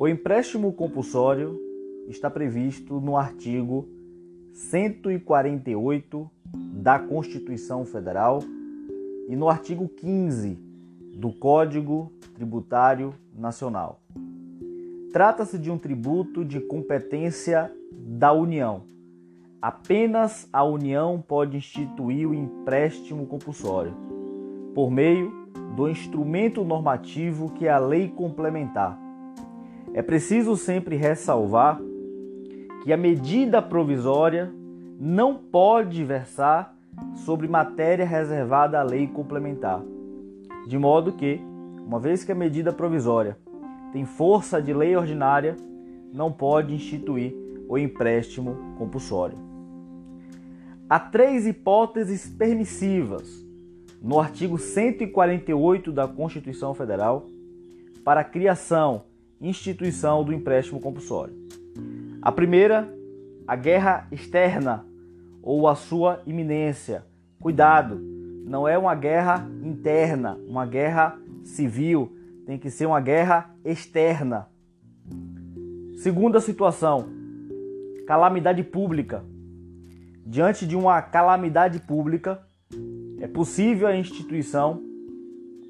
O empréstimo compulsório está previsto no artigo 148 da Constituição Federal e no artigo 15 do Código Tributário Nacional. Trata-se de um tributo de competência da União. Apenas a União pode instituir o empréstimo compulsório, por meio do instrumento normativo que é a lei complementar. É preciso sempre ressalvar que a medida provisória não pode versar sobre matéria reservada à lei complementar, de modo que, uma vez que a medida provisória tem força de lei ordinária, não pode instituir o empréstimo compulsório. Há três hipóteses permissivas no artigo 148 da Constituição Federal para a criação instituição do empréstimo compulsório. A primeira, a guerra externa ou a sua iminência. Cuidado, não é uma guerra interna, uma guerra civil, tem que ser uma guerra externa. Segunda situação, calamidade pública. Diante de uma calamidade pública, é possível a instituição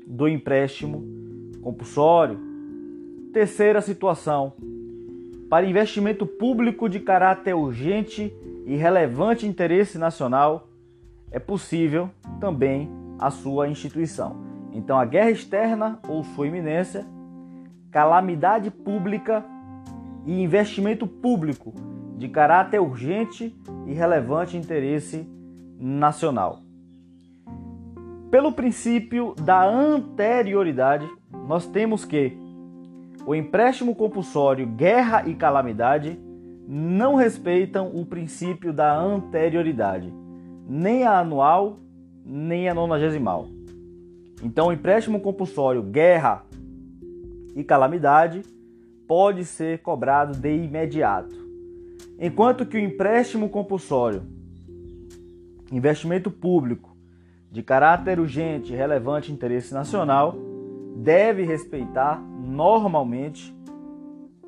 do empréstimo compulsório. Terceira situação, para investimento público de caráter urgente e relevante interesse nacional, é possível também a sua instituição. Então, a guerra externa ou sua iminência, calamidade pública e investimento público de caráter urgente e relevante interesse nacional. Pelo princípio da anterioridade, nós temos que o empréstimo compulsório, guerra e calamidade não respeitam o princípio da anterioridade, nem a anual, nem a nonagesimal. Então, o empréstimo compulsório, guerra e calamidade pode ser cobrado de imediato, enquanto que o empréstimo compulsório, investimento público de caráter urgente e relevante interesse nacional, deve respeitar normalmente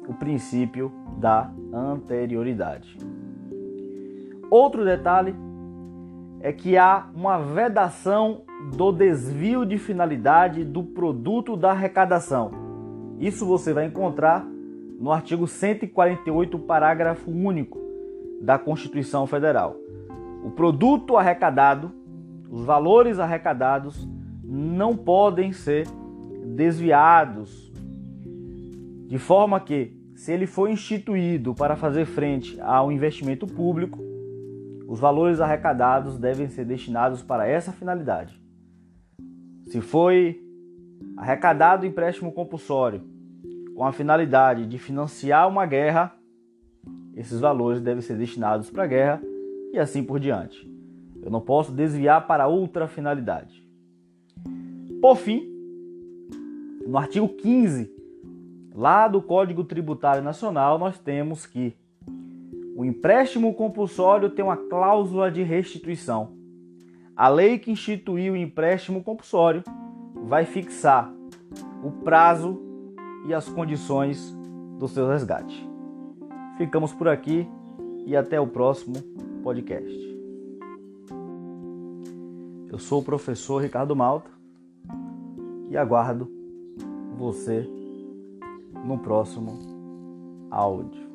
o princípio da anterioridade. Outro detalhe é que há uma vedação do desvio de finalidade do produto da arrecadação. Isso você vai encontrar no artigo 148, parágrafo único da Constituição Federal. O produto arrecadado, os valores arrecadados não podem ser desviados de forma que se ele for instituído para fazer frente ao investimento público, os valores arrecadados devem ser destinados para essa finalidade. Se foi arrecadado empréstimo compulsório com a finalidade de financiar uma guerra, esses valores devem ser destinados para a guerra e assim por diante. Eu não posso desviar para outra finalidade. Por fim, no artigo 15 Lá do Código Tributário Nacional, nós temos que o empréstimo compulsório tem uma cláusula de restituição. A lei que instituiu o empréstimo compulsório vai fixar o prazo e as condições do seu resgate. Ficamos por aqui e até o próximo podcast. Eu sou o professor Ricardo Malta e aguardo você no próximo áudio.